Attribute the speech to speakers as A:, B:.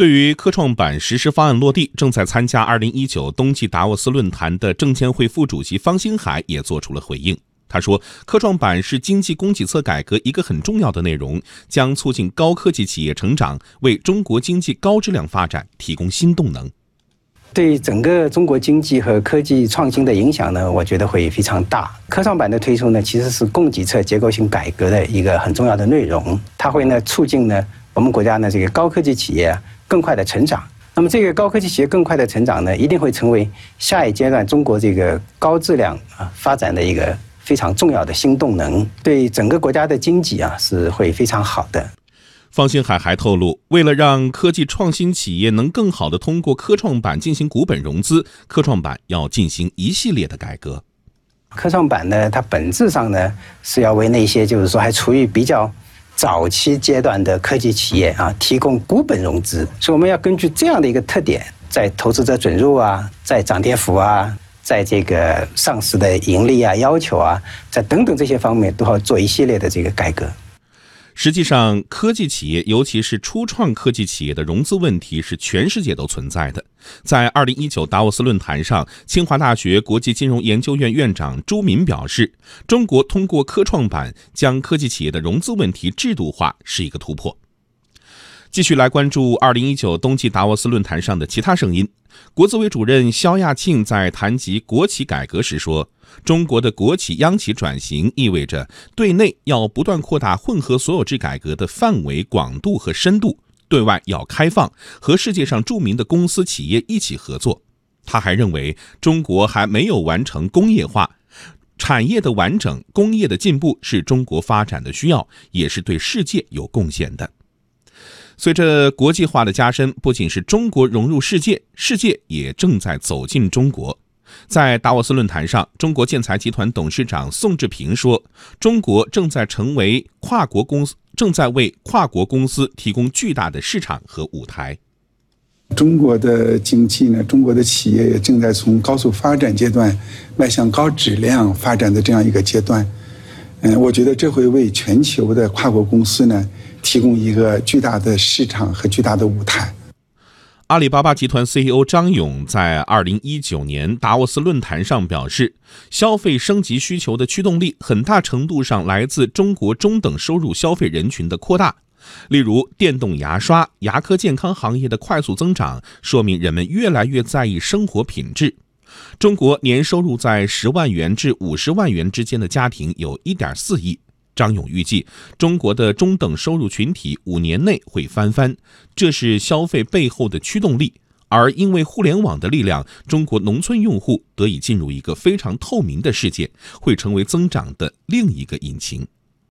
A: 对于科创板实施方案落地，正在参加2019冬季达沃斯论坛的证监会副主席方星海也做出了回应。他说：“科创板是经济供给侧改革一个很重要的内容，将促进高科技企业成长，为中国经济高质量发展提供新动能。
B: 对整个中国经济和科技创新的影响呢，我觉得会非常大。科创板的推出呢，其实是供给侧结构性改革的一个很重要的内容，它会呢促进呢我们国家呢这个高科技企业。”更快的成长，那么这个高科技企业更快的成长呢，一定会成为下一阶段中国这个高质量啊发展的一个非常重要的新动能，对整个国家的经济啊是会非常好的。
A: 方星海还透露，为了让科技创新企业能更好的通过科创板进行股本融资，科创板要进行一系列的改革。
B: 科创板呢，它本质上呢是要为那些就是说还处于比较。早期阶段的科技企业啊，提供股本融资，所以我们要根据这样的一个特点，在投资者准入啊，在涨跌幅啊，在这个上市的盈利啊要求啊，在等等这些方面，都要做一系列的这个改革。
A: 实际上，科技企业，尤其是初创科技企业的融资问题是全世界都存在的。在二零一九达沃斯论坛上，清华大学国际金融研究院院长朱敏表示，中国通过科创板将科技企业的融资问题制度化是一个突破。继续来关注二零一九冬季达沃斯论坛上的其他声音。国资委主任肖亚庆在谈及国企改革时说：“中国的国企央企转型意味着对内要不断扩大混合所有制改革的范围、广度和深度，对外要开放，和世界上著名的公司企业一起合作。”他还认为，中国还没有完成工业化，产业的完整、工业的进步是中国发展的需要，也是对世界有贡献的。随着国际化的加深，不仅是中国融入世界，世界也正在走进中国。在达沃斯论坛上，中国建材集团董事长宋志平说：“中国正在成为跨国公司，正在为跨国公司提供巨大的市场和舞台。
C: 中国的经济呢，中国的企业也正在从高速发展阶段迈向高质量发展的这样一个阶段。嗯，我觉得这会为全球的跨国公司呢。”提供一个巨大的市场和巨大的舞台。
A: 阿里巴巴集团 CEO 张勇在二零一九年达沃斯论坛上表示，消费升级需求的驱动力很大程度上来自中国中等收入消费人群的扩大。例如，电动牙刷、牙科健康行业的快速增长，说明人们越来越在意生活品质。中国年收入在十万元至五十万元之间的家庭有一点四亿。张勇预计，中国的中等收入群体五年内会翻番，这是消费背后的驱动力。而因为互联网的力量，中国农村用户得以进入一个非常透明的世界，会成为增长的另一个引擎。